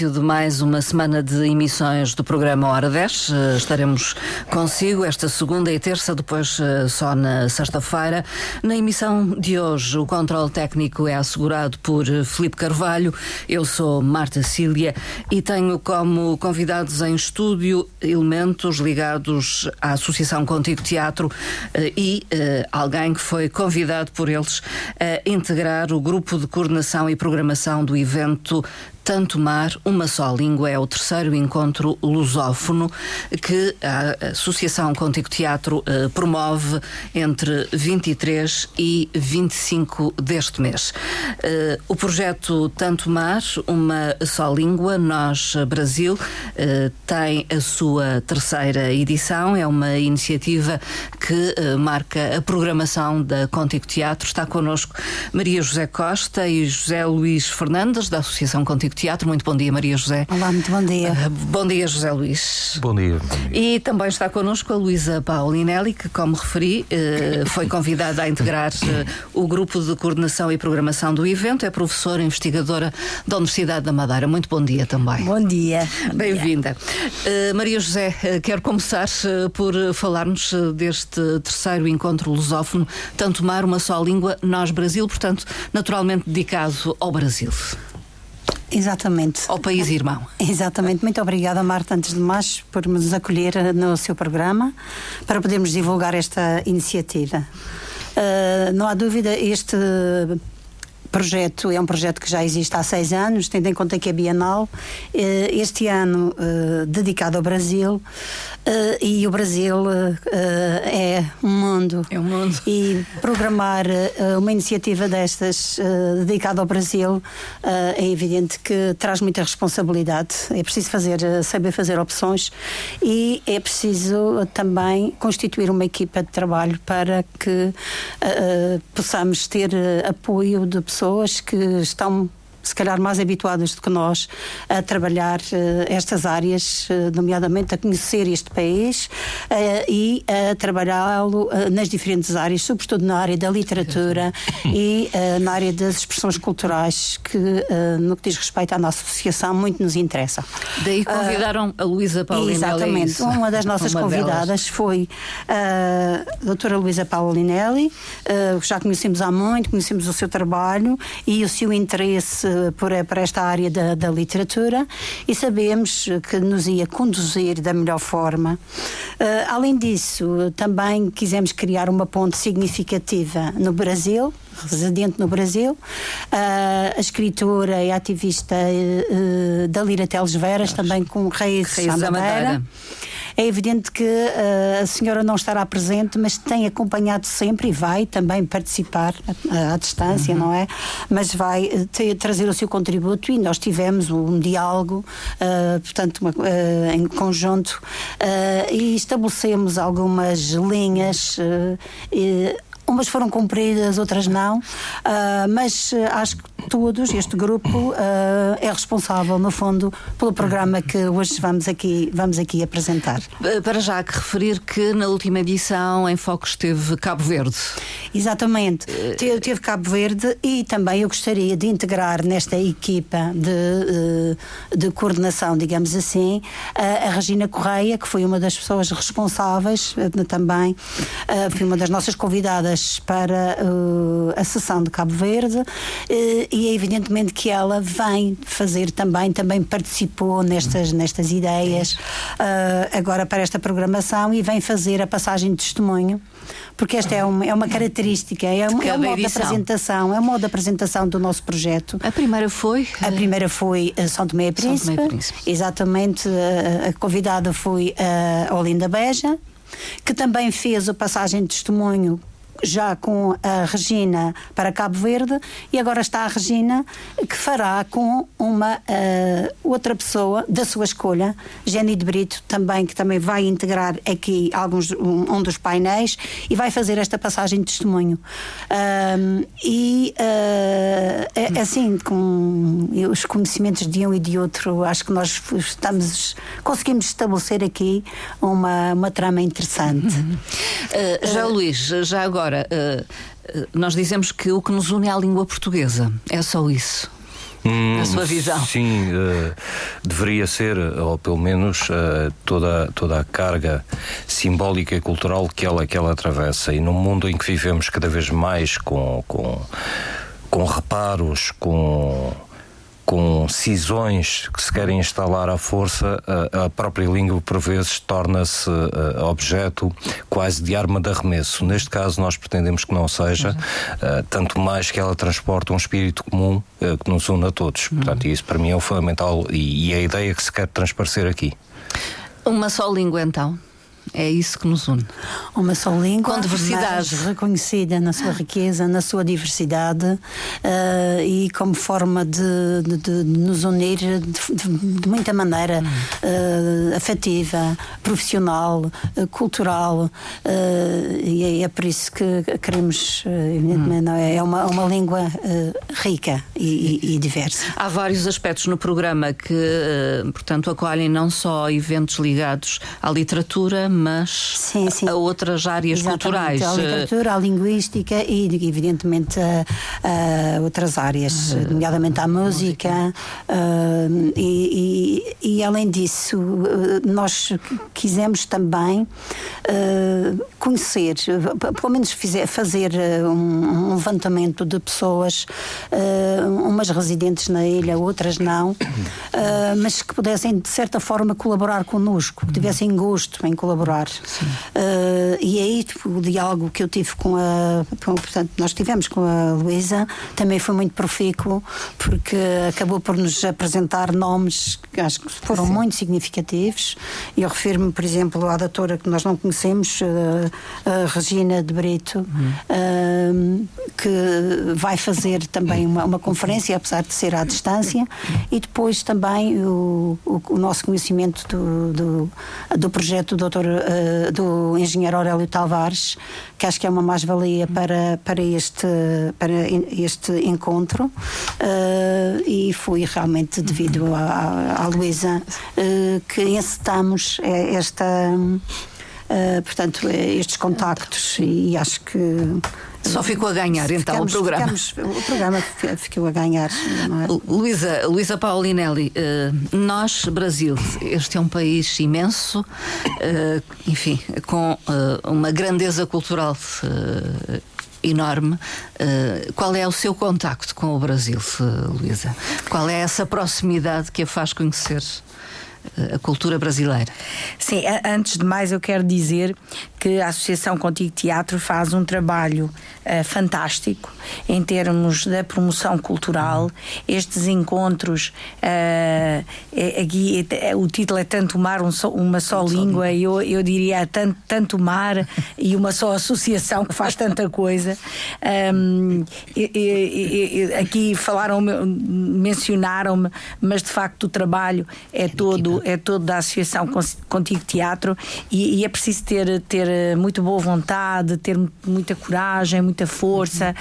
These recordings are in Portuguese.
início de mais uma semana de emissões do programa Hora 10. Eh, estaremos consigo esta segunda e terça, depois eh, só na sexta-feira. Na emissão de hoje, o controle técnico é assegurado por eh, Felipe Carvalho. Eu sou Marta Cília e tenho como convidados em estúdio elementos ligados à Associação Contigo Teatro e alguém que foi convidado por eles a integrar o grupo de coordenação e programação do evento tanto Mar, uma só língua é o terceiro encontro lusófono que a Associação Contigo Teatro eh, promove entre 23 e 25 deste mês. Eh, o projeto Tanto Mar, uma só língua, Nós Brasil, eh, tem a sua terceira edição. É uma iniciativa que marca a programação da Contigo Teatro. Está connosco Maria José Costa e José Luís Fernandes, da Associação Contigo Teatro. Muito bom dia, Maria José. Olá, muito bom dia. Uh, bom dia, José Luís. Bom dia, bom dia. E também está connosco a Luísa Paulinelli, que, como referi, uh, foi convidada a integrar uh, o grupo de coordenação e programação do evento. É professora investigadora da Universidade da Madeira. Muito bom dia também. Bom dia. Bem-vinda. Maria José, quero começar por falar-nos deste terceiro encontro lusófono, Tanto Mar, uma só língua, Nós Brasil, portanto, naturalmente dedicado ao Brasil. Exatamente. Ao país irmão. Exatamente. Muito obrigada, Marta, antes de mais, por nos acolher no seu programa para podermos divulgar esta iniciativa. Uh, não há dúvida, este projeto é um projeto que já existe há seis anos, tendo em conta que é bienal. Eh, este ano uh, dedicado ao Brasil Uh, e o Brasil é um mundo. É um mundo. E programar uma iniciativa destas dedicada ao Brasil é evidente que traz muita responsabilidade. É preciso fazer, saber fazer opções e é preciso também constituir uma equipa de trabalho para que possamos ter apoio de pessoas que estão se calhar mais habituadas do que nós a trabalhar uh, estas áreas, uh, nomeadamente a conhecer este país uh, e a trabalhá-lo nas diferentes áreas, sobretudo na área da literatura e na área das expressões culturais, que no que diz respeito à nossa associação muito nos interessa. Daí convidaram a Luísa Paulinelli. Exatamente. Uma das nossas Uma convidadas delas. foi a doutora Luísa Paulinelli, já conhecemos há muito, conhecemos o seu trabalho e o seu interesse por, por esta área da, da literatura e sabemos que nos ia conduzir da melhor forma. Uh, além disso, também quisemos criar uma ponte significativa no Brasil, residente no Brasil, uh, a escritora e ativista uh, da Lira Teles Veras, também com raízes, raízes da Madeira. É evidente que uh, a senhora não estará presente, mas tem acompanhado sempre e vai também participar à, à distância, uhum. não é? Mas vai eh, ter, trazer o seu contributo e nós tivemos um diálogo, uh, portanto, uma, uh, em conjunto, e estabelecemos algumas linhas. E, umas foram cumpridas, outras não, uh, mas uh, acho que todos, este grupo, uh, é responsável, no fundo, pelo programa que hoje vamos aqui, vamos aqui apresentar. Para já que referir que na última edição em foco esteve Cabo Verde. Exatamente, teve, teve Cabo Verde e também eu gostaria de integrar nesta equipa de, de coordenação, digamos assim, a, a Regina Correia, que foi uma das pessoas responsáveis também, foi uma das nossas convidadas para uh, a sessão de Cabo Verde uh, e é evidentemente que ela vem fazer também, também participou nestas, nestas ideias uh, agora para esta programação e vem fazer a passagem de testemunho porque esta é uma, é uma característica, é, um, é um modo de apresentação, é um modo de apresentação do nosso projeto. A primeira foi? A primeira foi São Tomé e Príncipe. São Tomé e Príncipe. Exatamente, a, a convidada foi a Olinda Beja, que também fez a passagem de testemunho já com a Regina para Cabo Verde e agora está a Regina que fará com uma uh, outra pessoa da sua escolha, Jenny de Brito, também que também vai integrar aqui alguns um, um dos painéis e vai fazer esta passagem de testemunho. Um, e uh, é, assim, com os conhecimentos de um e de outro, acho que nós estamos conseguimos estabelecer aqui uma, uma trama interessante. Uh, já Luís, já agora Agora, uh, nós dizemos que o que nos une é a língua portuguesa. É só isso. hum, na sua visão. Sim, uh, deveria ser, ou pelo menos uh, toda, toda a carga simbólica e cultural que ela, que ela atravessa. E num mundo em que vivemos cada vez mais com, com, com reparos, com com cisões que se querem instalar à força, a, própria língua por vezes torna-se uh, objeto quase de arma de arremesso. Neste caso, nós pretendemos que não seja, uh, tanto mais que ela transporta um espírito comum uh, que nos une a todos. Uhum. Portanto, isso para mim é o fundamental e, a ideia que se quer transparecer aqui. Uma só língua, então? É isso que nos une. Uma só língua, com diversidade reconhecida na sua riqueza, na sua diversidade uh, e como forma de, de, de nos unir de, de muita maneira uh, afetiva, profissional, uh, cultural e é, é, por isso que queremos, evidentemente, hum. é? é uma, uma língua rica e, e, e, diversa. Há vários aspectos no programa que, portanto, acolhem não só eventos ligados à literatura mas sim, sim. a outras áreas Exatamente, culturais. A literatura, a linguística e, evidentemente, a, a outras áreas, uh, nomeadamente a música. Uh, e, e, e, além disso, nós quisemos também uh, conhecer, pelo menos fizer, fazer um, um, levantamento de pessoas, umas residentes na ilha, outras não, mas que pudessem, de certa forma, colaborar connosco, que tivessem gosto em colaborar colaborar. Uh, e aí tipo, o diálogo que eu tive com a. Com, portanto, nós tivemos com a Luísa também foi muito profícuo, porque acabou por nos apresentar nomes que acho que foram Sim. muito significativos. Eu refiro-me, por exemplo, à doutora que nós não conhecemos, a Regina de Brito, uhum. uh, que vai fazer também uma, uma, conferência, apesar de ser à distância, e depois também o, o, o nosso conhecimento do, do, do projeto do Dr uh, do engenheiro Aurélio Tavares, que acho que é uma mais-valia para, para, este, para este encontro. Uh, e foi realmente devido à, Luísa uh, que encetamos esta. portanto, estes contactos e acho que só ficou a ganhar então ficamos, o programa. Ficamos, o programa ficou a ganhar. É? Luísa, Luísa Paulinelli, eh, nós, Brasil, este é um país imenso, eh, enfim, com eh, uma grandeza cultural enorme. Uh, qual é o seu contacto com o Brasil, Luísa? Qual é essa proximidade que a faz conhecer a cultura brasileira. Sim, antes de mais eu quero dizer que a Associação Contigo Teatro faz um trabalho uh, fantástico em termos da promoção cultural. Estes encontros, uh, é, aqui é, o título é Tanto Mar, um só, uma só língua, eu, eu diria tanto, tanto mar e uma só associação que faz tanta coisa. Um, e, e, e, aqui falaram, mencionaram-me, mas de facto o trabalho é todo todo, é todo da Associação Contigo Teatro e, é preciso ter, ter eh, muito boa vontade, ter muita coragem, muita força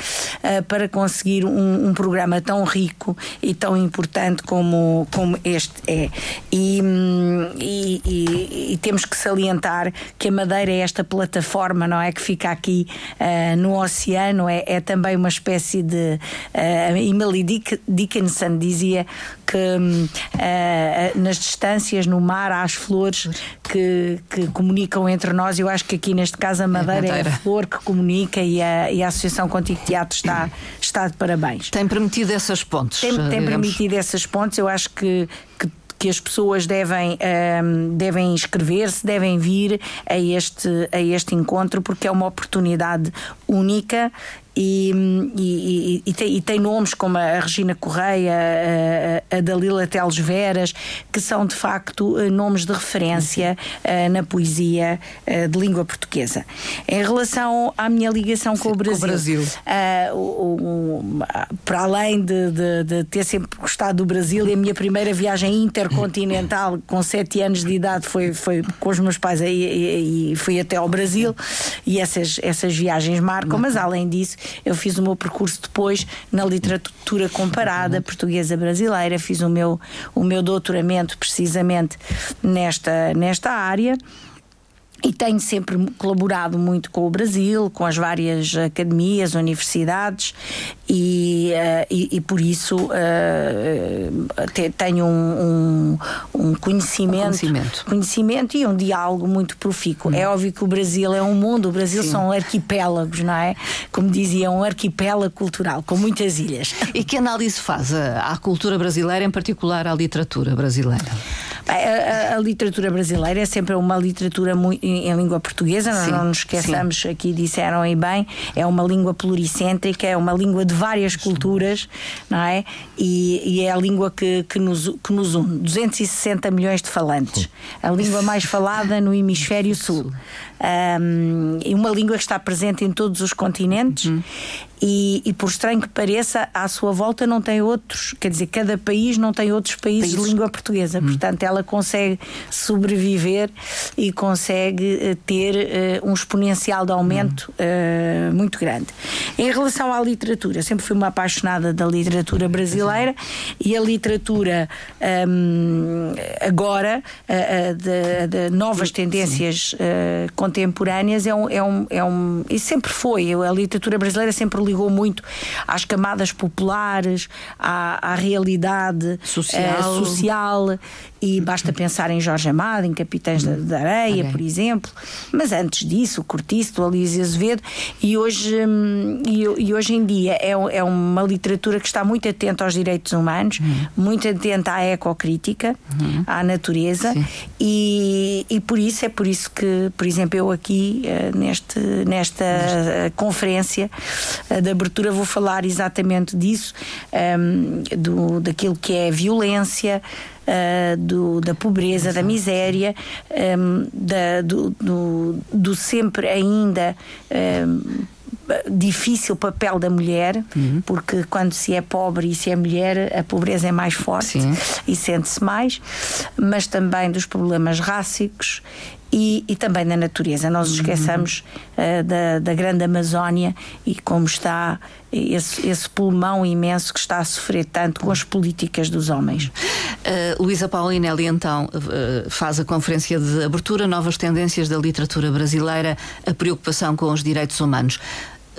uh, para conseguir um, um, programa tão rico e tão importante como, como este é. E, hum, e, e, e temos que salientar que a Madeira é esta plataforma, não é? Que fica aqui uh, no oceano, é, é também uma espécie de. Uh, Emily Dickinson dizia que uh, nas distâncias, no mar, há as flores que, que comunicam entre nós. Eu acho que aqui neste caso a Madeira é, a flor que comunica e a, e a Associação Contigo Teatro está, está de parabéns. Tem permitido essas pontes? Tem, tem permitido essas pontes. Eu acho que, que que as pessoas devem, um, devem inscrever-se, devem vir a este, a este encontro, porque é uma oportunidade única e, e, e, tem, e, tem, nomes como a Regina Correia, a, a Dalila Teles Veras, que são de facto eh, nomes de referência uh, na poesia uh, de língua portuguesa. Em relação à minha ligação com o Brasil, com o Brasil. Uh, o, o, para além de, de, de, ter sempre gostado do Brasil, e a minha primeira viagem intercontinental com sete anos de idade foi, foi com os meus pais e, e fui até ao Brasil, e essas, essas viagens marcam, mas além disso, eu fiz o meu percurso depois na literatura comparada portuguesa brasileira, fiz o meu, o meu doutoramento precisamente nesta, nesta área. E tenho sempre colaborado muito com o Brasil, com as várias academias, universidades e, uh, e, e, por isso uh, te, tenho um, um, um, conhecimento, um, conhecimento, conhecimento. e um diálogo muito profícuo. Hum. É óbvio que o Brasil é um mundo, o Brasil Sim. são arquipélagos, não é? Como dizia, um arquipélago cultural, com muitas ilhas. E que análise faz à cultura brasileira, em particular à literatura brasileira? A, a, a, literatura brasileira é sempre uma literatura muito, em, em, língua portuguesa, sim, não nos esqueçamos, sim. aqui disseram e bem, é uma língua pluricêntrica, é uma língua de várias sim. culturas, não é? E, e, é a língua que, que, nos, que nos une. 260 milhões de falantes. A língua mais falada no hemisfério sul. Um, e uma língua que está presente em todos os continentes uhum. E, e, por estranho que pareça, à sua volta não tem outros, quer dizer, cada país não tem outros países, países. de língua portuguesa. Hum. Portanto, ela consegue sobreviver e consegue eh, ter uh, um exponencial de aumento hum. uh, muito grande. Em relação à literatura, sempre fui uma apaixonada da literatura brasileira e a literatura um, agora, uh, de, de, novas tendências contemporâneas, é um, é, um, é um. E sempre foi. A literatura brasileira sempre ligou muito às camadas populares, à, à realidade social. Eh, social e basta pensar em Jorge Amado, em Capitães da, da Areia, okay. por exemplo, mas antes disso, o Cortiço, do Alísio Azevedo, e hoje, hum, e, e, hoje em dia é, é uma literatura que está muito atenta aos direitos humanos, uhum. muito atenta à ecocrítica, uhum. à natureza, e, e por isso é por isso que, por exemplo, eu aqui eh, neste, nesta conferência eh, de abertura vou falar exatamente disso, um, do, daquilo que é violência uh, do, da pobreza, da miséria, um, ehm, da, do, do, do, sempre ainda. Um, ehm, difícil papel da mulher, uhum. porque quando se é pobre e se é mulher, a pobreza é mais forte Sim. e sente-se mais, mas também dos problemas rássicos e, e, também da natureza. Nós esqueçamos uh, da, da, grande Amazónia e como está esse, esse, pulmão imenso que está a sofrer tanto com as políticas dos homens. Uh, Luísa Paulinelli, então, uh, faz a conferência de abertura Novas Tendências da Literatura Brasileira, a preocupação com os direitos humanos.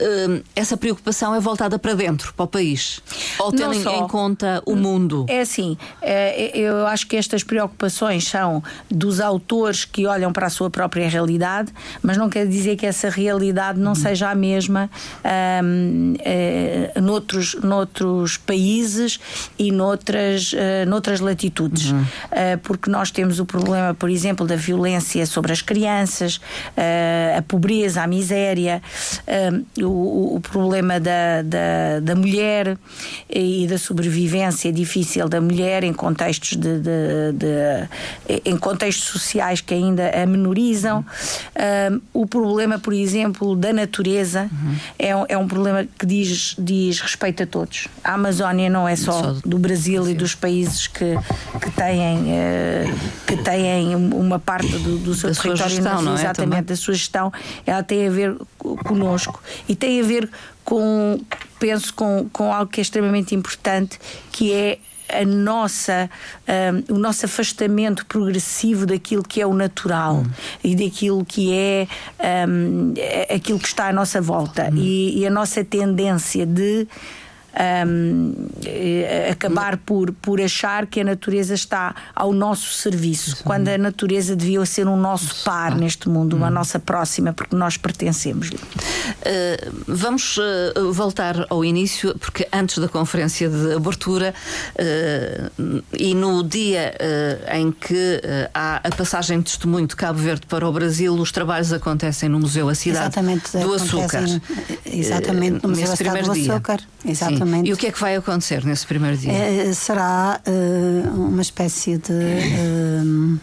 Hum, essa preocupação é voltada para dentro, para o país? Ou tendo em conta o mundo? É assim, é, eu acho que estas preocupações são dos autores que olham para a sua própria realidade, mas não quer dizer que essa realidade não uhum. seja a mesma um, é, noutros, noutros países e noutras, uh, noutras latitudes. Uhum. Uh, porque nós temos o problema, por exemplo, da violência sobre as crianças, uh, a pobreza, a miséria o, o problema da, da, da, mulher e da sobrevivência difícil da mulher em contextos de, de, de em contextos sociais que ainda a menorizam. Uhum. o problema, por exemplo, da natureza uhum. é, é um problema que diz, diz respeito a todos. A Amazónia não é só, só do Brasil e dos países que, que, têm, uh, que têm uma parte do, do seu da território, gestão, é? exatamente da sua gestão, ela tem a ver conosco e tem a ver com, penso, com, com algo que é extremamente importante, que é a nossa, um, o nosso afastamento progressivo daquilo que é o natural hum. e daquilo que é um, aquilo que está à nossa volta hum. e, e, a nossa tendência de um, eh, acabar por, por achar que a natureza está ao nosso serviço, Sim. quando a natureza devia ser um nosso par neste mundo, uma hum. nossa próxima, porque nós pertencemos-lhe. Uh, vamos uh, voltar ao início, porque antes da conferência de abertura uh, e no dia em que há a passagem de testemunho de Cabo Verde para o Brasil, os trabalhos acontecem no Museu A Cidade exatamente, do Açúcar. Exatamente, no Museu A Cidade do Açúcar. Exatamente. Exatamente. E o que é que vai acontecer nesse primeiro dia? É, será uh, uma espécie de. Uh,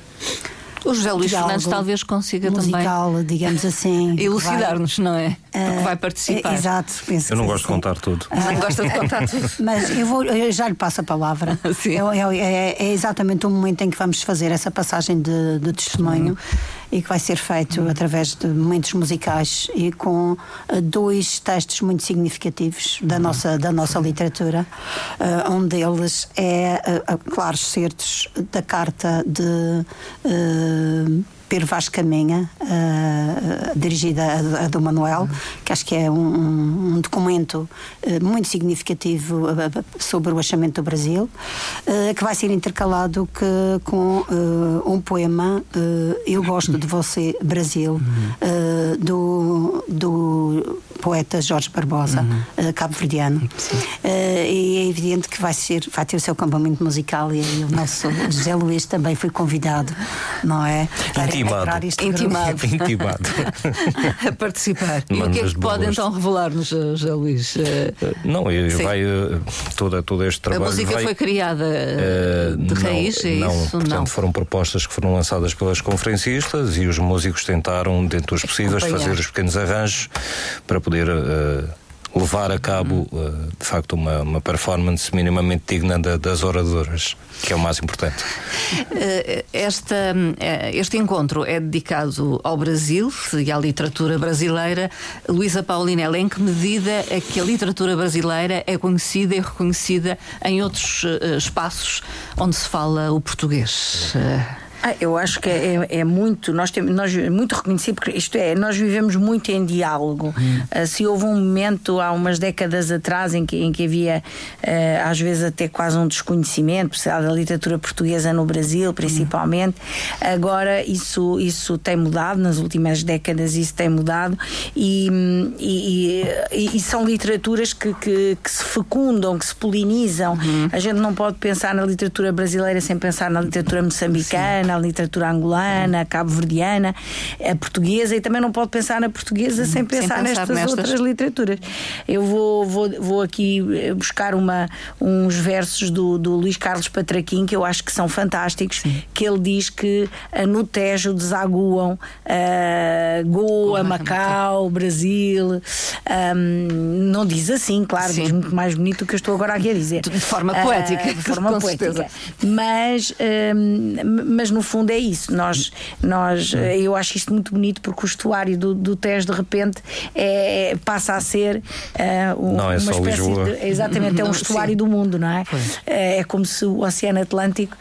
o José Luís Fernandes talvez consiga musical, também. digamos assim. Elucidar-nos, não é? Porque vai participar. É, exato, penso Eu não gosto de contar tudo. Não gosta de contar tudo. Mas eu, vou, eu já lhe passo a palavra. Sim. É, é, é, exatamente o momento em que vamos fazer essa passagem de, de testemunho e que vai ser feito uhum. através de momentos musicais e com uh, dois textos muito significativos da, uhum. nossa, da nossa literatura. Uh, um deles é, uh, claro, certos da Carta de Pedro Vaz Caminha, uh, dirigida a, a, do Manuel, uhum. que acho que é um, um documento uh, muito significativo sobre o achamento do Brasil, que vai ser intercalado que, com um poema Eu Gosto de Você, Brasil, uhum. do, do poeta Jorge Barbosa, uhum. cabo-verdiano. e é evidente que vai, ser, vai ter o seu campamento musical e, e o nosso José Luís também foi convidado, não é? Para Intimado. Intimado. Intimado. a participar. e o que é que pode então revelar-nos, José Luís? Eh, não, vai eh, toda, todo este trabalho. A música vai, foi criada uh, de não, raiz, é não, isso? Portanto, não. foram propostas que foram lançadas pelas conferencistas e os músicos tentaram, dentro dos possíveis, fazer os pequenos arranjos para poder. Levar a cabo, uh, de facto, uma, uma performance minimamente digna da, das oradoras, que é o mais importante. Uh, esta, uh, este encontro é dedicado ao Brasil e à literatura brasileira. Luísa Paulinella, em que medida é que a literatura brasileira é conhecida e reconhecida em outros espaços onde se fala o português? Ah, eu acho que é, é, muito, nós temos nós, muito reconhecido, porque isto é, nós vivemos muito em diálogo. Hum. Uh, se houve um momento há umas décadas atrás em que, em que havia uh, às vezes até quase um desconhecimento da literatura portuguesa no Brasil, principalmente, hum. agora isso, isso tem mudado, nas últimas décadas isso tem mudado e, e, e, e são literaturas que, que, que, se fecundam, que se polinizam. Hum. A gente não pode pensar na literatura brasileira sem pensar na literatura moçambicana. Sim na literatura angolana, cabo-verdiana, a portuguesa e também não pode pensar na portuguesa sem pensar, sem pensar nestas, nestas, outras literaturas. Eu vou, vou, vou aqui eh, buscar uma, uns versos do, do Luís Carlos Patraquim que eu acho que são fantásticos, Sim. que ele diz que uh, no Tejo desaguam uh, Goa, Macau, Brasil. Um, não diz assim, claro, Sim. diz muito mais bonito do que eu estou agora aqui a dizer. De forma poética. Uh, de forma poética. Mas, mas no fundo é isso. Nós, nós, eh, eu acho isto muito bonito porque o estuário do, do Tejo de repente é, passa a ser uh, um, não é uma espécie Lisboa. de. Exatamente, é um estuário Sim. do mundo, não é? É, é como se o Oceano Atlântico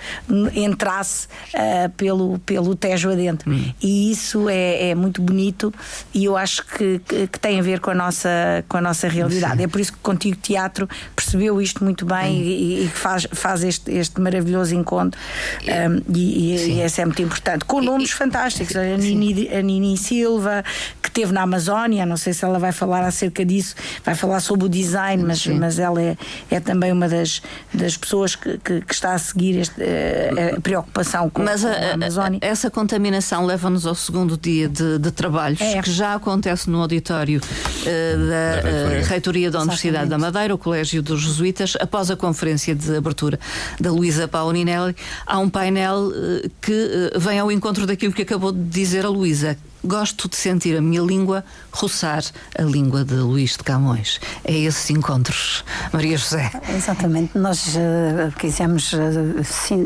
entrasse uh, pelo, pelo Tejo adentro. Hum. E isso é, é, muito bonito e eu acho que, que, que, tem a ver com a nossa, com a nossa realidade. Sim. É por isso que Contigo Teatro percebeu isto muito bem hum. e, e, faz, faz este, este maravilhoso encontro. Um, e, e, e essa é muito importante. Com nomes e, fantásticos. A Nini, a Nini Silva, que teve na Amazónia, não sei se ela vai falar acerca disso, vai falar sobre o design, mas, mas ela é, é também uma das, das pessoas que, que, que está a seguir este, eh, a, preocupação com, mas a, com a Amazónia. essa contaminação leva-nos ao segundo dia de, de trabalhos, é. que já acontece no auditório uh, da, da reitoria. Uh, reitoria. da Universidade Exatamente. da Madeira, o Colégio dos Jesuítas, após a conferência de abertura da Luísa Paulinelli, há um painel uh, que uh, vem ao encontro daquilo que acabou de dizer a Luísa. Gosto de sentir a minha língua roçar a língua de Luís de Camões. É esses encontros, Maria José. Exatamente. Nós uh, quisemos uh, sim,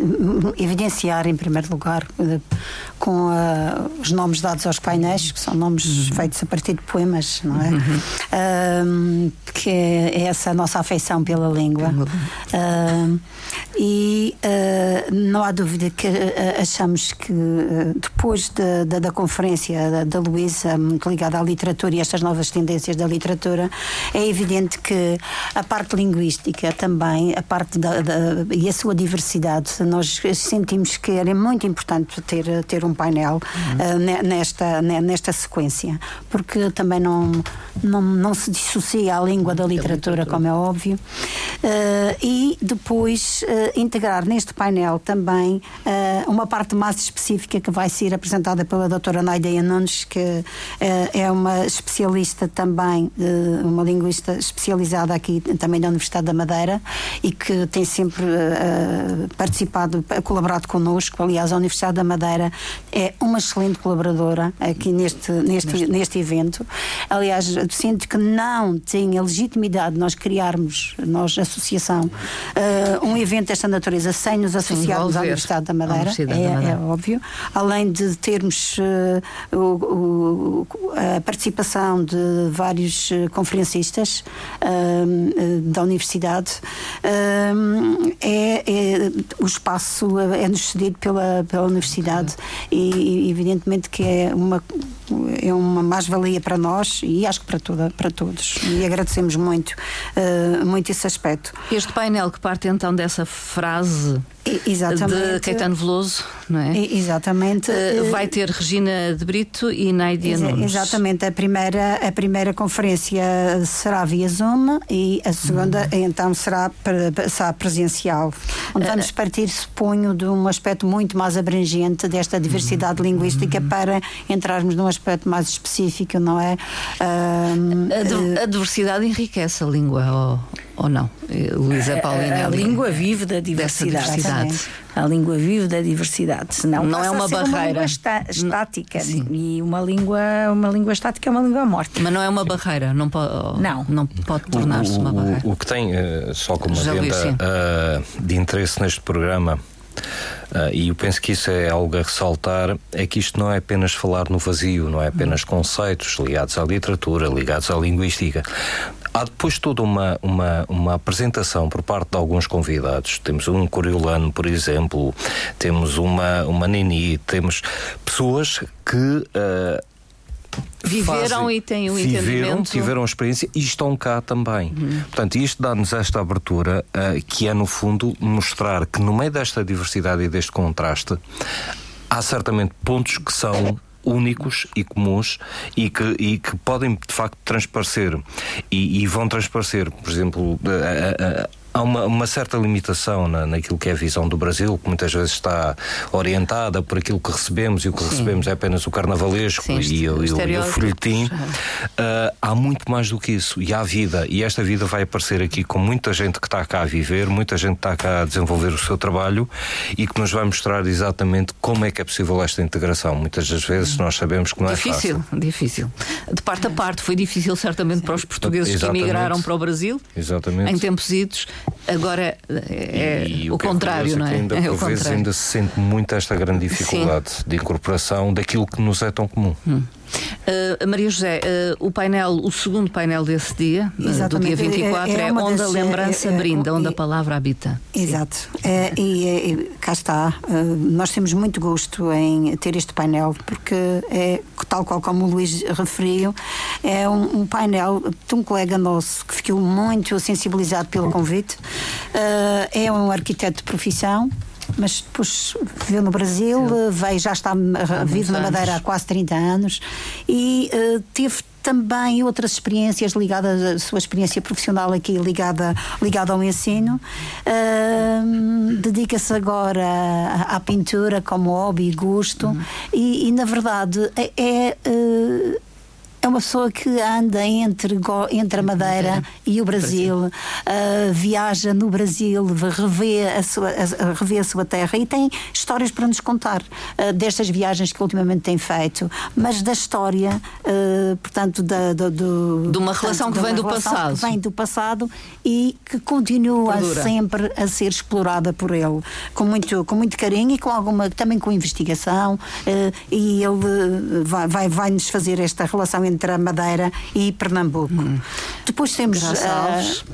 evidenciar, em primeiro lugar, uh, com os nomes dados aos painéis, que são nomes uhum. feitos a partir de poemas, não é? Uhum. que é essa a nossa afeição pela língua. E não há dúvida que achamos que depois de, de, da conferência da, da Luísa, muito ligada à literatura e estas novas tendências da literatura, é evidente que a parte linguística também, a parte da, da, e a sua diversidade, nós sentimos que era muito importante ter, ter um painel uhum. uh, nesta, nesta sequência, porque também não, não, não se dissocia a língua da literatura, como é óbvio, uh, e depois uh, integrar neste painel também uma parte mais específica que vai ser apresentada pela doutora Naida Nunes, que é uma especialista também, uma linguista especializada aqui também da Universidade da Madeira e que tem sempre participado, colaborado connosco. Aliás, a Universidade da Madeira é uma excelente colaboradora aqui neste, neste, neste evento. Aliás, sinto que não tinha legitimidade nós criarmos, nós, associação, um evento desta natureza sem nos associarmos à Universidade da Madeira, é, da Madeira. é, óbvio. Além de termos uh, o, a participação de vários conferencistas da universidade. É, é, o espaço é-nos cedido pela, pela universidade. E evidentemente que é uma é uma mais-valia para nós e acho que para, toda, para todos. E agradecemos muito, uh, muito esse aspecto. Este painel que parte então dessa frase Exatamente. de Caetano Veloso, não é? Exatamente. Uh, vai ter Regina de Brito e Naidia Ex Nunes. Exatamente. A primeira, a primeira conferência será via Zoom e a segunda uhum. então será, será presencial. Onde vamos partir, suponho, de um aspecto muito mais abrangente desta diversidade uhum. linguística para entrarmos num aspecto mais específico, não é? Uh, a, a, diversidade enriquece a língua, ou ou não? Eh, Luísa Paulina. A, a, língua vive da diversidade. diversidade. A língua vive da diversidade. Senão não é uma barreira. Uma língua está, estática. Sim. E uma língua, uma língua estática é uma língua morta. Mas não é uma barreira. Não pode, não. não pode tornar-se uma barreira. O, o, que tem, uh, só como agenda uh, de interesse neste programa. Uh, e eu penso que isso é algo a ressaltar: é que isto não é apenas falar no vazio, não é apenas conceitos ligados à literatura, ligados à linguística. Há depois toda uma, uma, uma apresentação por parte de alguns convidados. Temos um coriolano, por exemplo, temos uma, uma Nini, temos pessoas que. Uh, Viveram fazem, e têm o viveram, entendimento. Tiveram experiência e estão cá também. Uhum. Portanto, isto dá-nos esta abertura, uh, que é, no fundo, mostrar que no meio desta diversidade e deste contraste, há certamente pontos que são únicos e comuns e que, e que podem de facto transparecer e, e vão transparecer, por exemplo, a, a, há uma, uma, certa limitação na, naquilo que é a visão do Brasil, que muitas vezes está orientada por aquilo que recebemos, e o que Sim. recebemos é apenas o carnavalesco Sim, e, o, e, o, folhetim. Uh, há muito mais do que isso, e há vida, e esta vida vai aparecer aqui com muita gente que está cá a viver, muita gente que está cá a desenvolver o seu trabalho e que nos vai mostrar exatamente como é que é possível esta integração. Muitas das vezes nós sabemos que não difícil, é fácil. Difícil, De parte a parte, foi difícil certamente para os portugueses exatamente. que emigraram para o Brasil, exatamente. em tempos idos Agora é e, o, é contrário, não é? Ainda, é por vezes ainda se sente muito esta grande dificuldade Sim. de incorporação daquilo que nos é tão comum. Hum. Uh, Maria José, uh, o painel, o segundo painel desse dia, uh, do dia 24, é, é, é onde das, a lembrança é, é, brinda, onde a palavra habita. Exato. É, e, e, cá está. nós temos muito gosto em ter este painel, porque é, tal qual como o Luís referiu, é um, um painel de um colega nosso que ficou muito sensibilizado pelo convite. é um arquiteto de profissão mas depois viveu no Brasil, Sim. veio, já está, vive na Madeira há quase 30 anos e uh, teve também outras experiências ligadas à sua experiência profissional aqui ligada, ligada ao ensino. Uh, Dedica-se agora à, à, pintura como hobby gosto uhum. e, e, na verdade é, é uh, é uma pessoa que anda entre, entre a Madeira e o Brasil. Uh, viaja no Brasil, revê a, sua, a, revê a sua terra e tem histórias para nos contar uh, destas viagens que ultimamente tem feito, mas da história, uh, portanto, da, da, do, de uma relação portanto, que vem do passado. Vem do passado e que continua Perdura. sempre a ser explorada por ele, com muito, com muito carinho e com alguma, também com investigação, e ele vai, vai, vai nos fazer esta relação entre a Madeira e Pernambuco. Hum. Depois temos Graça uh, Alves.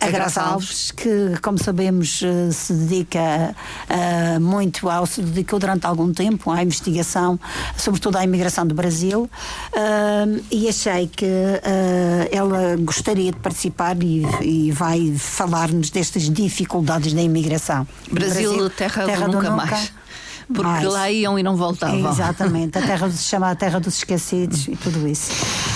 a Graça Alves, que, como sabemos, uh, se dedica uh, muito ao, se dedicou durante algum tempo à investigação, sobretudo à imigração do Brasil, uh, e achei que ela gostaria de participar e, e vai falar-nos destas dificuldades da imigração. Brasil, Brasil terra, terra do, do nunca, nunca mais porque Mais. lá iam e não voltavam. Exatamente, a terra se chama a terra dos esquecidos e tudo isso.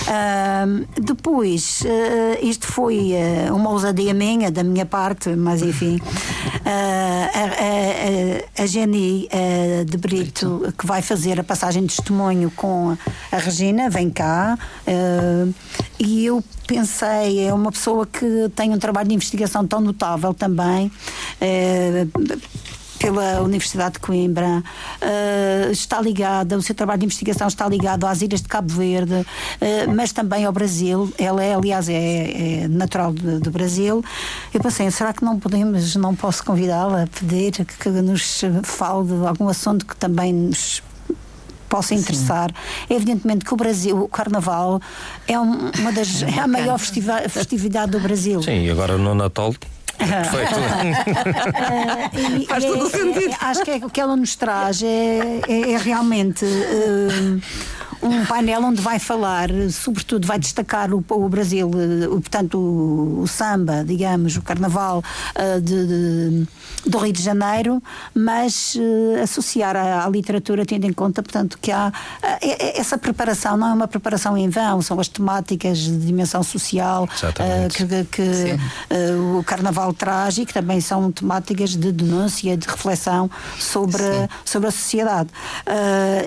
Uh, depois, uh, isto foi uh, uma ousadia minha, da minha parte, mas enfim, ah, a, a, a, Jenny de Brito, que vai fazer a passagem de testemunho com a Regina, vem cá, e eu pensei, é uma pessoa que tem um trabalho de investigação tão notável também pela Universidade de Coimbra, uh, está ligada, o seu trabalho de investigação está ligado às ilhas de Cabo Verde, uh, mas também ao Brasil. Ela é, aliás, é, é natural do, Brasil. Eu pensei, será que não podemos, não posso convidá-la a pedir que nos fale de algum assunto que também nos possa interessar. É evidentemente que o Brasil, o Carnaval, é uma das é a maior festividade do Brasil. Sim, e agora no Natal Perfeito. uh, Faz todo o é, sentido. É, acho que é, o que ela nos traz é, é, é realmente. Uh, um painel onde vai falar, sobretudo vai destacar o, o Brasil, eh, o, portanto o, o, samba, digamos, o carnaval uh, de, de, do Rio de Janeiro, mas uh, associar à, à, literatura tendo em conta, portanto, que há uh, essa preparação não é uma preparação em vão, são as temáticas de dimensão social que, que o carnaval traz e que também são temáticas de denúncia, de reflexão sobre, sobre a sociedade.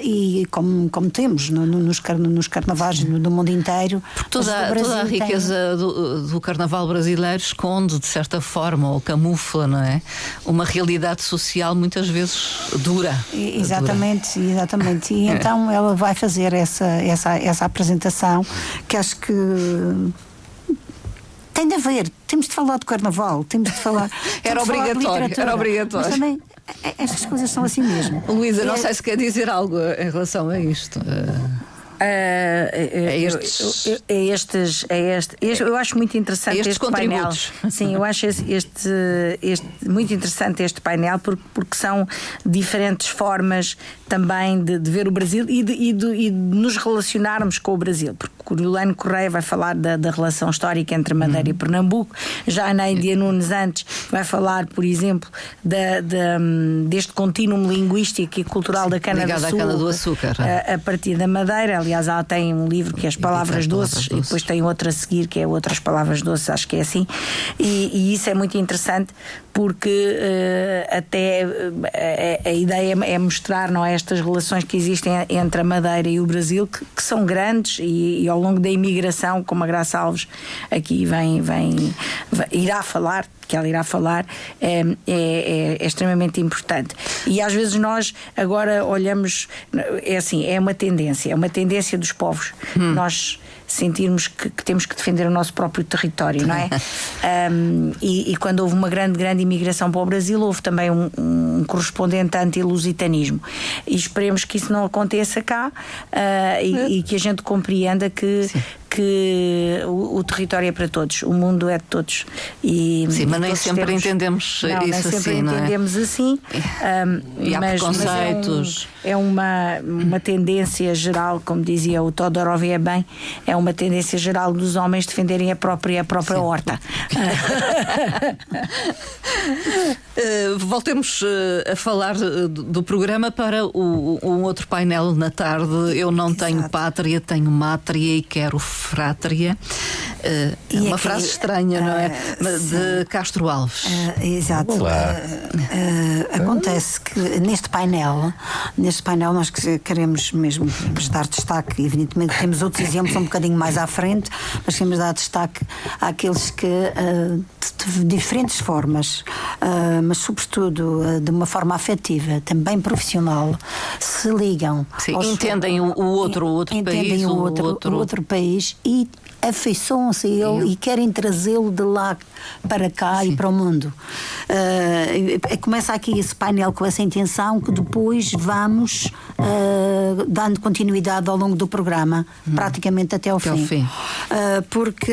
e como, como temos, no, nos, nos carnavais do mundo inteiro. Porque toda, toda a riqueza tem... do, do, carnaval brasileiro esconde, de certa forma, ou camufla, não é? Uma realidade social muitas vezes dura. exatamente, dura. exatamente. E então ela vai fazer essa, essa, essa apresentação que acho que tem de haver, temos de falar do carnaval, temos de falar. era obrigatório, era obrigatório. Mas também é, estas coisas são assim mesmo. Luísa, não é... sei se quer dizer algo em relação a isto. Uh, é estes, eu, eu, estes, é este, este, eu acho muito interessante este painel. Sim, eu acho este, este, muito interessante este painel porque, porque são diferentes formas também de, de ver o Brasil e de, e, de, e de, nos relacionarmos com o Brasil. Porque o Lulano Correia vai falar da, da, relação histórica entre Madeira uhum. e Pernambuco, já a Índia Nunes antes vai falar, por exemplo, da, da, deste contínuo linguístico e cultural Sim, da cana do, Sul, cana do açúcar. A, a, partir da Madeira. Aliás, ela tem um livro que é As Palavras, Doces, e depois tem outro a seguir que é Outras Palavras Doces, acho que é assim. E, e isso é muito interessante porque uh, até uh, a, a, ideia é mostrar não é, estas relações que existem entre a Madeira e o Brasil, que, que são grandes e, e, ao longo da imigração, como a Graça Alves aqui vem, vem, vem irá falar, que ela irá falar é, é, é, extremamente importante. E às vezes nós agora olhamos, é assim, é uma tendência, é uma tendência dos povos. Hum. Nós sentirmos que, que, temos que defender o nosso próprio território, não é? um, e, e, quando houve uma grande, grande imigração para o Brasil, houve também um, um correspondente anti-lusitanismo. E esperemos que isso não aconteça cá uh, e, e, que a gente compreenda que, que o, o, território é para todos, o mundo é de todos. E, Sim, mas nem sempre temos, entendemos não, isso nem sempre assim, entendemos é? assim. Um, e há mas, preconceitos. Mas é, um, é, uma, uma tendência geral, como dizia o Todorov, é bem, é uma tendência geral dos homens defenderem a própria, a própria horta. uh, voltemos uh, a falar uh, do programa para o, um outro painel na tarde. Eu não Exato. tenho pátria, tenho mátria e quero frátria. Uh, é uma frase estranha, uh, não é? Uh, de Castro Alves. exato. acontece que neste painel, neste painel nós queremos mesmo queremos dar destaque, evidentemente temos outros exemplos um bocadinho mais à frente, mas queremos dar destaque àqueles que de, diferentes formas, mas sobretudo de uma forma afetiva, também profissional, se ligam. Sim, entendem o, o outro, o outro entendem país, o outro, o outro, o outro país e afeiçoam-se a ele e querem trazê-lo de lá para cá Sim. e para o mundo. Uh, começa aqui esse painel com essa intenção que depois vamos uh, dando continuidade ao longo do programa, hum. praticamente até ao até fim. fim. Uh, porque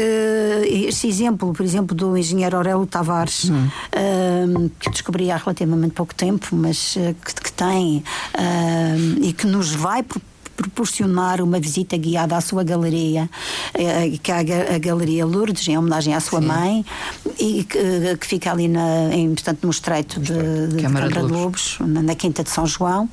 este exemplo, por exemplo, do engenheiro Aurélio Tavares, hum. que descobri há relativamente pouco tempo, mas que, que tem e que nos vai proporcionar uma visita guiada à sua galeria, eh, que é a Galeria Lourdes, em homenagem à sua Sim. mãe, e que, que, fica ali na, em, portanto, no estreito de, de, de Câmara de Lobos, na, na, Quinta de São João.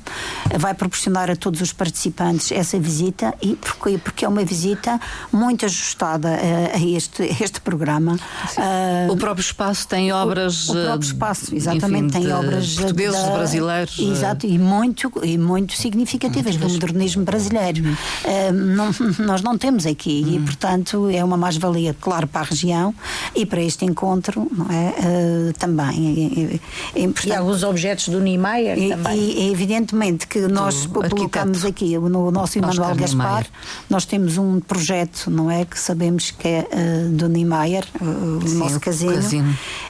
Vai proporcionar a todos os participantes essa visita, e porque, porque é uma visita muito ajustada a, a este, a este programa. Uh, o próprio espaço tem obras. O, o próprio espaço, exatamente, enfim, tem obras. Portugueses, da, brasileiros. Exato, e muito, e muito significativas do modernismo brasileiro. Uh, não, nós não temos aqui e, portanto, é uma mais-valia, claro, para a região e para este encontro não é? Uh, também. É, importante. E alguns objetos do Niemeyer e, também. E, evidentemente que nós colocamos aqui no nosso Emanuel Gaspar, nós temos um projeto, não é? Que sabemos que é uh, do Niemeyer, o Sim, nosso casino,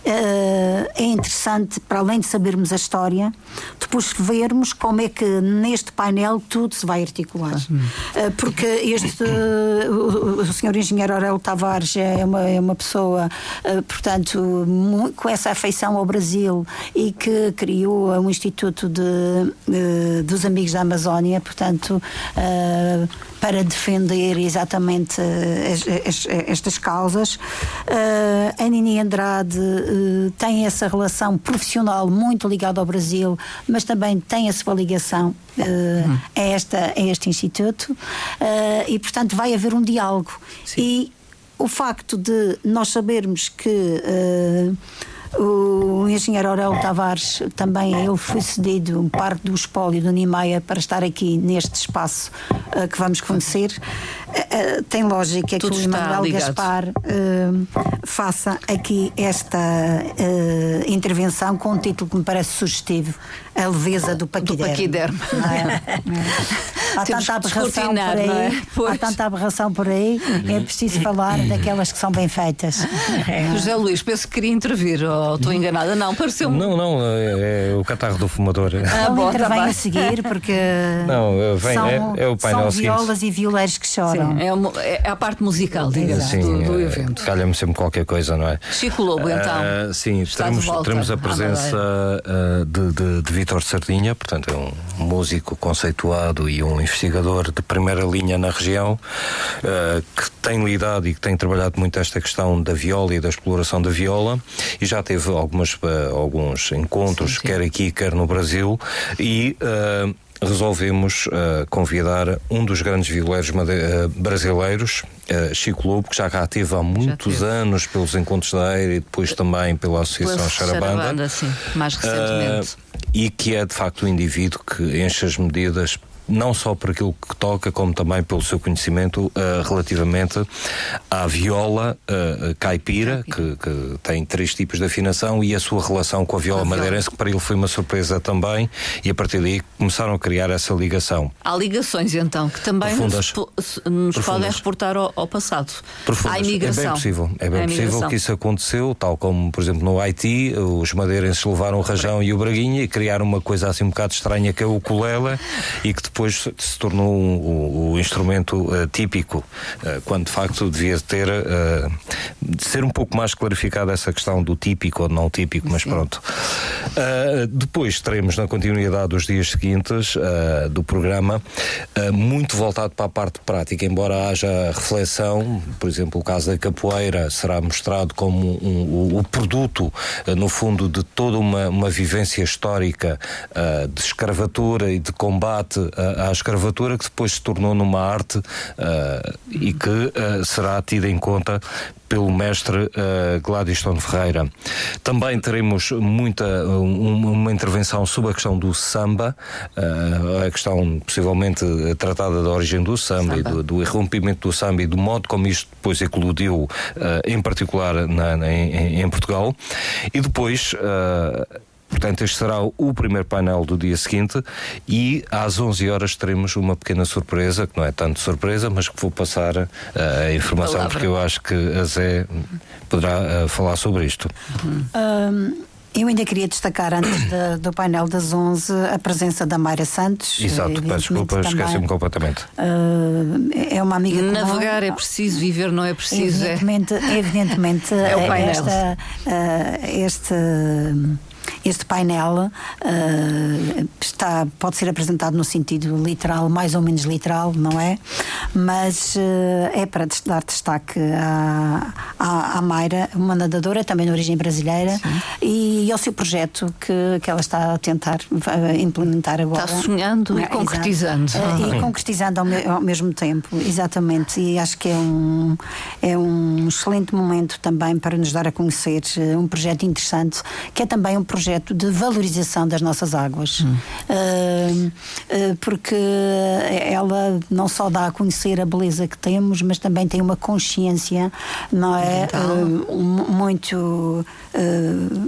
é interessante, para além de sabermos a história, depois vermos como é que neste painel tudo se vai articular. Uh, porque este, o, o senhor engenheiro Aurélio Tavares é uma, é uma pessoa, portanto, muito, com essa afeição ao Brasil e que criou um Instituto de, de dos Amigos da Amazónia, portanto, para defender exatamente estas causas. Uh, a Nini Andrade uh, tem essa relação profissional muito ligada ao Brasil, mas também tem a sua ligação uh, a, esta, a este instituto e, portanto, vai haver um diálogo. Sim. E o facto de nós sabermos que o engenheiro Aurélio Tavares também ele foi cedido parte do espólio do Niemeyer para estar aqui neste espaço uh, que vamos conhecer. Uh, uh, tem lógica Tudo que o Emanuel Gaspar faça aqui esta intervenção com um título que me parece sugestivo: A leveza do paquidermo. Do paquidermo. É? Há tanta aberração por aí, é? há tanta aberração por aí, é preciso falar daquelas que são bem feitas. José Luís, penso que queria intervir. Oh, estou enganada? Não, pareceu-me. Não, não, é, é, o catarro do fumador. Ah, bom, intervém tá a seguir, porque não, vem, são, é, é o painel são violas e violeiros que choram. Sim, é, é, a parte musical, digamos, do, do, evento. Calha-me sempre qualquer coisa, não é? Chico Lobo, então. Uh, sim, teremos, teremos a presença uh, de, de, de Vítor Sardinha, portanto, é um músico conceituado e um investigador de primeira linha na região, uh, que tem lidado e que tem trabalhado muito esta questão da viola e da exploração da viola, e já teve algumas, uh, alguns encontros, sim, sim. quer aqui, quer no Brasil, e uh, resolvemos uh, convidar um dos grandes violeiros brasileiros, Chico Lobo, que já cá teve há muitos anos pelos encontros da Eira e depois também pela Associação pela Charabanda. Charabanda sim, mais recentemente. e que é de facto um indivíduo que enche as medidas não só por aquilo que toca, como também pelo seu conhecimento uh, relativamente à viola uh, caipira, que, que, tem três tipos de afinação, e a sua relação com a viola madeirense, que para ele foi uma surpresa também, e a partir daí começaram a criar essa ligação. Há ligações então que também Profundas. nos, nos podem reportar ao, ao passado. Profundas. Há imigração. É bem possível, é bem possível que isso aconteceu, tal como, por exemplo, no Haiti, os madeirenses levaram o rajão e o braguinha e criaram uma coisa assim um bocado estranha que é o colela e que depois depois se tornou um, o instrumento uh, típico, uh, quando de facto devia ter de ser um pouco mais clarificada essa questão do típico ou não típico, mas Sim. pronto. depois teremos na continuidade dos dias seguintes do programa muito voltado para a parte prática, embora haja reflexão, por exemplo, o caso da capoeira será mostrado como um, um, o produto, no fundo, de toda uma, uma vivência histórica de escravatura e de combate à escravatura, que depois se tornou numa arte uh, e que uh, será tida em conta pelo mestre uh, Gladstone Ferreira. Também teremos muita um, uma intervenção sobre a questão do samba, uh, a questão possivelmente tratada da origem do samba, samba. e do, do irrompimento do samba e do modo como isto depois eclodiu, uh, em particular na, na, em, em, Portugal. E depois Portanto, este será o primeiro painel do dia seguinte e às 11 horas teremos uma pequena surpresa, que não é tanto surpresa, mas que vou passar uh, a informação Palavra. porque eu acho que a Zé poderá uh, falar sobre isto. Uhum. Um... Eu ainda queria destacar, antes de, do painel das 11, a presença da Mayra Santos. Exato, peço desculpa, esqueci-me completamente. Uh, é uma amiga Navegar é preciso, viver não é preciso. É. Evidentemente, é, evidentemente é o painel. Esta, uh, este este painel uh, está, pode ser apresentado no sentido literal, mais ou menos literal, não é? Mas uh, é para dar destaque à, à, à Mayra, uma nadadora também de origem brasileira, e, e ao seu projeto que, que ela está a tentar uh, implementar agora. Está sonhando e concretizando. e concretizando ao, me, ao, mesmo tempo, exatamente. E acho que é um, é um excelente momento também para nos dar a conhecer um projeto interessante, que é também um projeto projeto de valorização das nossas águas. Hum. Uh, uh, porque ela não só dá a conhecer a beleza que temos, mas também tem uma consciência, não é? Uh, muito,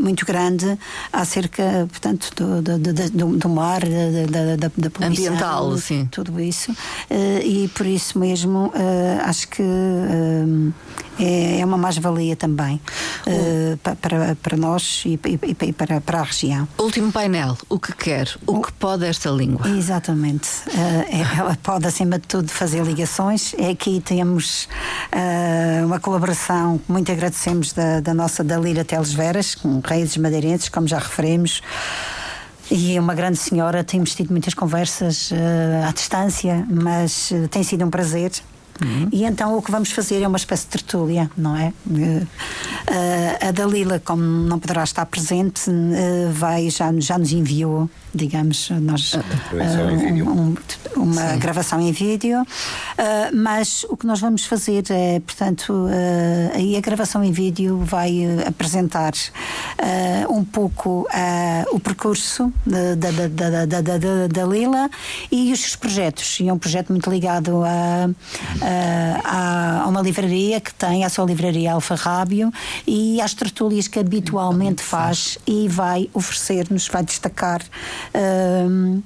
muito grande acerca, portanto, do, do, do, do mar, da, da, da poluição. Ambiental, sim. Tudo isso. e por isso mesmo acho que é, é uma mais-valia também uh, para, para nós e, e, e, para, para a região. Último painel, o que quer, o, o que pode esta língua? Exatamente. Uh, ela pode, acima de tudo, fazer ligações. Aqui temos uh, uma colaboração que muito agradecemos da, da nossa Dalira Teles Veras, com raízes madeirenses, como já referimos e é uma grande senhora, temos tido muitas conversas uh, à distância, mas uh, tem sido um prazer Uhum. E então o que vamos fazer é uma espécie de tertúlia, não é? Uh, a Dalila, como não poderá estar presente, uh, vai, já, já nos enviou, digamos, nós, uh, um, uma Sim. gravação em vídeo, mas o que nós vamos fazer é, portanto, aí a gravação em vídeo vai apresentar um pouco o percurso da, da, da, da, da, Dalila e os seus projetos. E é um projeto muito ligado a há uma livraria que tem a sua livraria Alfarrábio e às tertúlias que habitualmente faz e vai oferecer-nos, vai destacar um,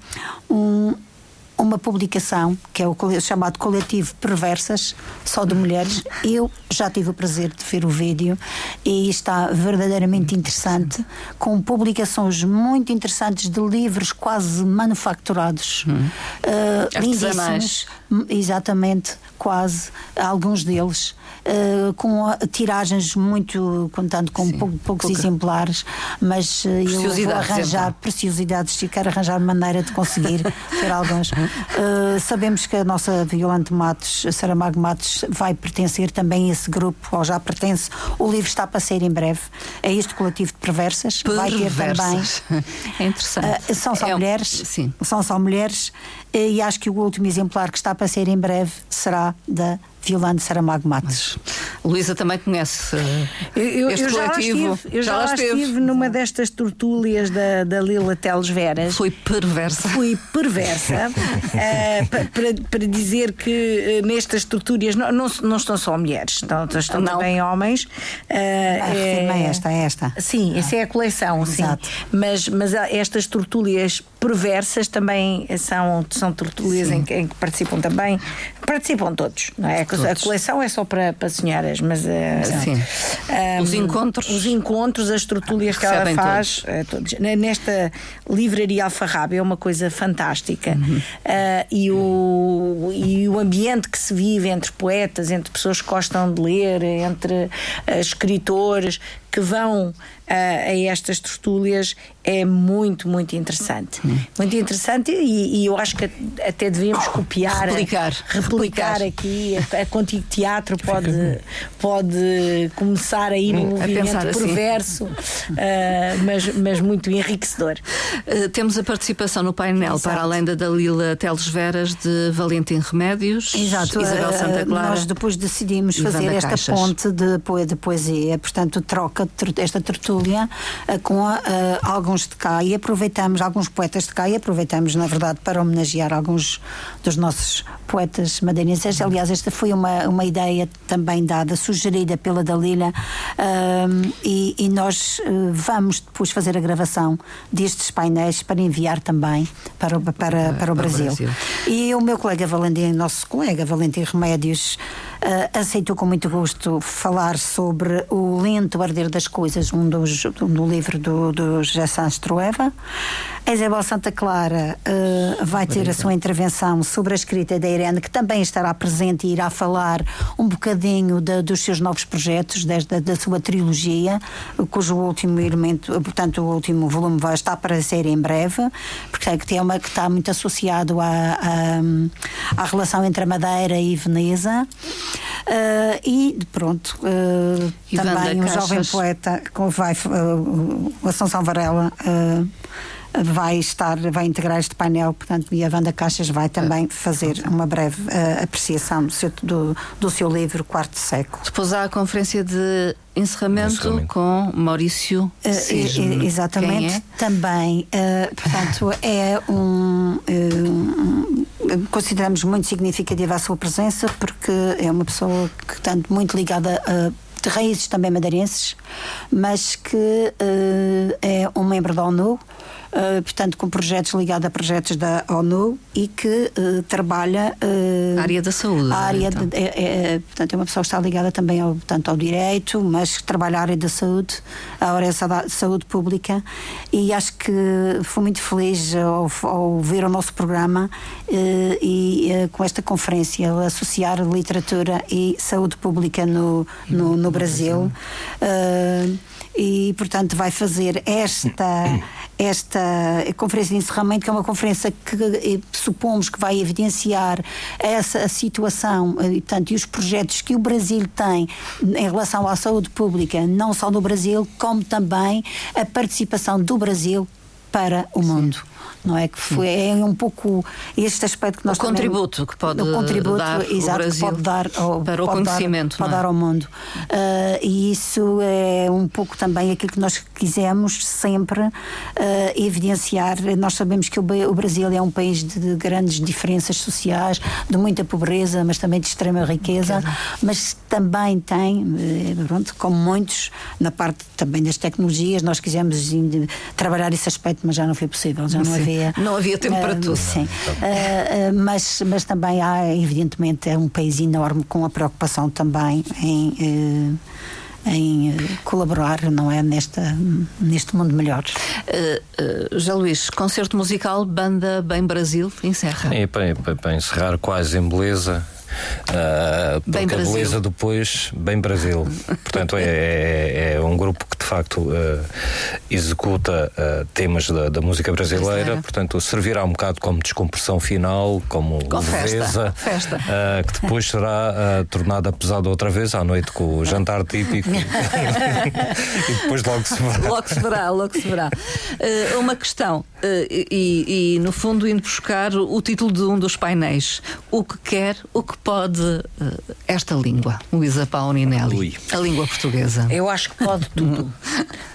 uma publicação que é o chamado Coletivo Perversas, só de mulheres. Eu já tive o prazer de ver o vídeo e está verdadeiramente interessante, com publicações muito interessantes de livros quase manufacturados, hum. uh, lindíssimos, exatamente, quase, alguns deles uh, com tiragens muito, contando com Sim, poucos pouca. exemplares, mas uh, eu vou arranjar então. preciosidades e quero arranjar maneira de conseguir ter alguns. Uh, sabemos que a nossa Violante Matos, Saramago Matos, vai pertencer também a esse grupo, ou já pertence. O livro está para sair em breve. É este coletivo de perversas. perversas. Vai ter também. É interessante. são só é mulheres. Sim. São só mulheres. E acho que o último exemplar que está para sair em breve será da Violante Saramago Matos. Luísa também conhece eu, eu, este eu coletivo. Já estive, eu já, já lá estive. estive numa destas tortúlias da, da Lila Teles Veras. Foi perversa. Fui perversa uh, para, para dizer que uh, nestas tortúrias não, não, não, estão só mulheres, estão, estão não. também homens. Ah, é, esta, é esta. Sim, ah. essa é a coleção, Exato. sim. Mas, mas estas tortúlias perversas também são, são tertúlias em que, em que, participam também. Participam todos, não é? Todos. A coleção é só para, para senhoras, mas. Uh, Sim. Um, os encontros. Os encontros, as tertúlias que ela faz. Uh, todos. Nesta livraria Alfarrábia é uma coisa fantástica. Uhum. Uh, e, o, e o ambiente que se vive entre poetas, entre pessoas que gostam de ler, entre escritores que vão a estas tertúlias é muito, muito interessante. Hum. Muito interessante e, e, eu acho que até devíamos copiar, replicar, replicar, aqui. A, a Contigo Teatro pode, pode começar aí num movimento assim. perverso, assim. uh, mas, mas muito enriquecedor. Uh, temos a participação no painel, Exato. para além da Dalila Teles Veras, de Valentim Remédios, Exato. Isabel Santa Clara. Nós depois decidimos fazer esta Caixas. ponte de, de poesia, portanto, troca esta tertúlia uh, com alguns alguns de cá e aproveitamos, alguns poetas de cá e aproveitamos, na verdade, para homenagear alguns dos nossos poetas madeirenses. Aliás, esta foi uma, uma ideia também dada, sugerida pela Dalila, um, e, e, nós vamos depois fazer a gravação destes painéis para enviar também para o, para, para, para o Brasil. Brasil. E o meu colega Valentim, nosso colega Valentim Remédios, aceitou com muito gosto falar sobre o lento arder das coisas, um dos do livro do, do José Santos Trueva. A Isabel Santa Clara uh, vai ter a sua intervenção sobre a escrita da Irene, que também estará presente e irá falar um bocadinho de, dos seus novos projetos, desde da sua trilogia, cujo último elemento, portanto, o último volume vai estar para ser em breve, porque é que, uma, que está muito associado à, à, à relação entre a Madeira e Veneza. Uh, e pronto, uh, também um jovem poeta que vai, uh, Assunção Varela vai estar, vai integrar este painel, portanto, e a Wanda Caixas vai também fazer uma breve uh, apreciação do seu, do, do seu livro Quarto Século. Depois há a conferência de encerramento, encerramento. com Maurício uh, Exatamente, é? também, uh, portanto, é um, um, consideramos muito significativa a sua presença porque é uma pessoa que tanto muito ligada a de raízes também madeirenses, mas que uh, é um membro da ONU, uh, portanto, com projetos ligados a projetos da ONU e que uh, trabalha. a área da saúde. A área então. de, é, é, portanto, é uma pessoa que está ligada também ao, portanto, ao direito, mas que trabalha a área da saúde, a área da saúde pública. E acho que fui muito feliz ao, ao ver o nosso programa e com esta conferência associar literatura e saúde pública no, no, no Brasil. Uh, e, portanto, vai fazer esta, esta conferência de encerramento, que é uma conferência que eh, supomos que vai evidenciar essa a situação eh, e, portanto, e os projetos que o Brasil tem em relação à saúde pública, não só no Brasil, como também a participação do Brasil para o mundo não é? Que foi, é um pouco este aspecto que nós o contributo que pode o contributo, dar exato, que pode dar ao, para o conhecimento, dar, pode é? dar ao mundo. Uh, e isso é um pouco também aquilo que nós quisemos sempre uh, evidenciar. Nós sabemos que o, o, Brasil é um país de grandes diferenças sociais, de muita pobreza, mas também de extrema riqueza, mas também tem, eh, pronto, como muitos, na parte também das tecnologias, nós quisemos trabalhar esse aspecto, mas já não foi possível, já não havia havia. Não havia tempo uh, para tudo. Sim. Uh, mas, mas também há, evidentemente, é um país enorme com a preocupação também em em colaborar, não é, nesta, neste mundo melhor. Uh, uh, Já Luís, concerto musical, banda Bem Brasil, encerra. É, para, para, para encerrar quase em beleza, Uh, bem porque Brasil. a beleza depois, bem Brasil. Portanto, é, é, é, um grupo que de facto uh, executa uh, temas da, da, música brasileira, portanto, servirá um bocado como descompressão final, como com leveza, festa, festa. que depois será tornada pesada outra vez à noite com o jantar típico. e depois logo se verá. Logo se verá, logo se verá. uma questão, e, e no fundo indo buscar o título de um dos painéis: o que quer, o que pode uh, esta língua, Luísa Paulinelli? Ui. A língua portuguesa. Eu acho que pode tudo.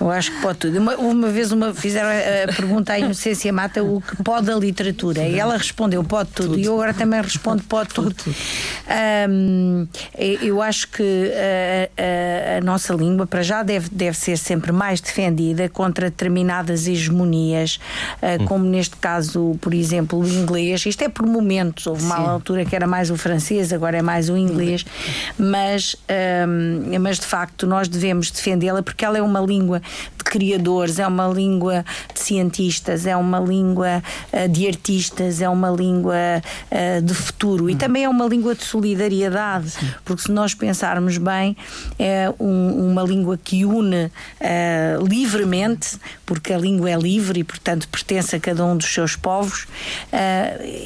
Eu acho que pode tudo. Uma, uma vez uma, fizeram a, a pergunta à Inocência Mata o que pode a literatura. E ela respondeu pode tudo. tudo. E eu agora também respondo pode tudo. tudo. Um, eu acho que a, a, a, nossa língua, para já, deve, deve ser sempre mais defendida contra determinadas hegemonias, uh, como neste caso, por exemplo, o inglês. Isto é por momentos. Houve uma Sim. altura que era mais o francês francês, agora é mais o inglês, mas, um, mas de facto nós devemos defendê-la porque ela é uma língua de criadores, é uma língua de cientistas, é uma língua uh, de artistas, é uma língua uh, de futuro. E também é uma língua de solidariedade, porque se nós pensarmos bem, é um, uma língua que une uh, livremente, porque a língua é livre e, portanto, pertence a cada um dos seus povos,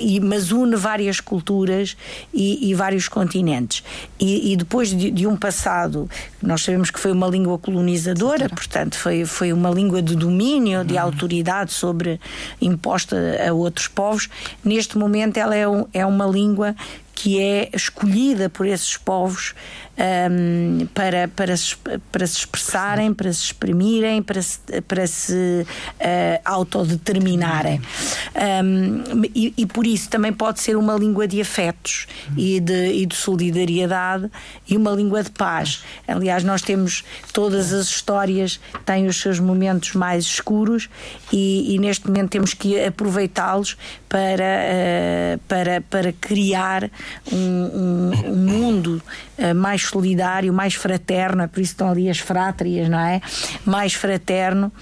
e, mas une várias culturas e, e, vários continentes. E, e depois de, de, um passado, nós sabemos que foi uma língua colonizadora, portanto, foi, foi uma língua de domínio, de uhum. autoridade sobre imposta a outros povos. Neste momento, ela é, um, é uma língua que é escolhida por esses povos um, para, para, se, para se expressarem, para se exprimirem, para se, para se uh, autodeterminarem. Um, e, e, por isso também pode ser uma língua de afetos e de, e de solidariedade e uma língua de paz. Aliás, nós temos todas as histórias têm os seus momentos mais escuros e, e neste momento temos que aproveitá-los para, uh, para, para criar um, um, um mundo uh, mais solidário, mais fraterno, é por isso estão ali as frátrias, não é? Mais fraterno,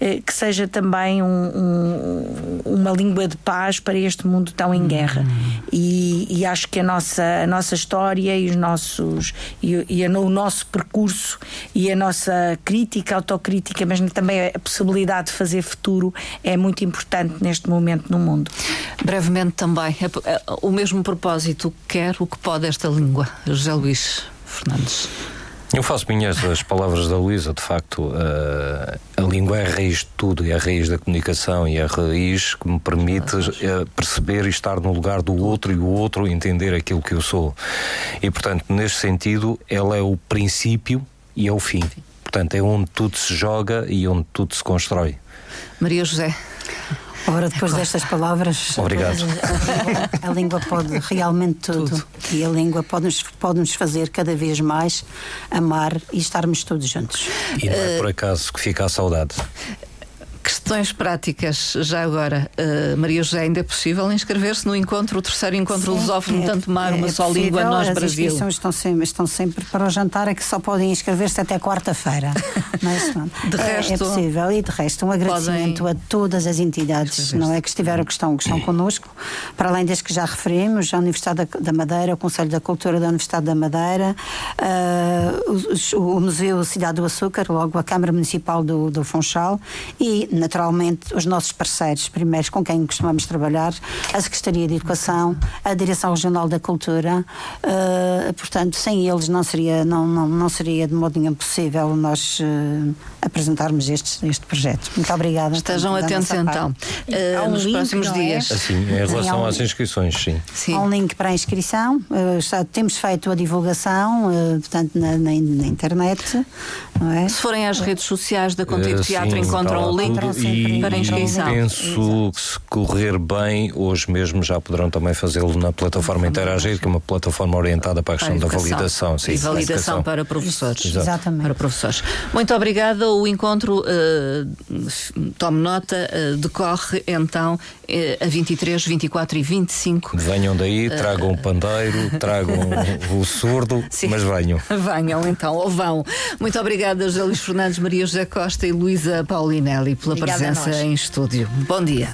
uh, que seja também um, uma língua de paz para este mundo tão em guerra. E, e acho que a nossa, a nossa história e os nossos e, e o nosso percurso e a nossa crítica, autocrítica, mas também a possibilidade de fazer futuro é muito importante neste momento no mundo. Brevemente também, o mesmo propósito, quer o que pode esta língua, José Luís Fernandes. Eu faço minhas as palavras da Luísa, de facto, uh, a língua é a raiz de tudo, é a raiz da comunicação e é a raiz que me permite uh, perceber e estar no lugar do outro e o outro entender aquilo que eu sou. E, portanto, neste sentido, ela é o princípio e é o fim. Portanto, é onde tudo se joga e onde tudo se constrói. Maria José. Ora, depois destas palavras, Obrigado. A, a, língua pode realmente tudo. tudo. E a língua pode-nos pode -nos fazer cada vez mais amar e estarmos todos juntos. E não é por acaso que fica a saudade Questões práticas, já agora. Uh, Maria José, ainda é possível inscrever-se no encontro, o terceiro encontro lusófono, é, tanto mar, é, uma é só possível, língua, nós, as Brasil. As inscrições estão sempre, estão sempre para o jantar, é que só podem inscrever-se até quarta-feira. Mas, de é, resto, é possível. E de resto, um agradecimento a todas as entidades, não é, que estiveram, que estão, que estão connosco, para além das que já referimos, a Universidade da Madeira, o Conselho da Cultura da Universidade da Madeira, uh, o, o Museu Cidade do Açúcar, logo a Câmara Municipal do, do Funchal e, naturalmente, os nossos parceiros primeiros com quem costumamos trabalhar, a Secretaria de Educação, a Direção Regional da Cultura. Uh, portanto, sem eles não seria, não, não, não seria de modo nenhum possível nós uh, apresentarmos este, este projeto. Muito obrigada. Estejam atentos então uh, nos link, próximos é? dias. É? Assim, em relação um às inscrições, sim. sim. Há um link para a inscrição. Está, temos feito a divulgação, portanto, na, na, na internet. É? Se forem às redes sociais da Contigo Teatro, sim, encontram o link para inscrição. Penso que se correr bem, hoje mesmo já poderão também fazê-lo na plataforma Interagir, que é uma plataforma orientada para a questão a da validação. Sim, e validação para professores. Exatamente. Para professores. Muito obrigada. O encontro, uh, tome nota, uh, decorre então uh, a 23, 24 e 25. Venham daí, tragam o pandeiro, tragam o surdo, sim. mas venham. Venham então, ou vão. Muito obrigada, José Luís Fernandes, Maria José Costa e Luísa Paulinelli pela Obrigada presença em estúdio. Bom dia.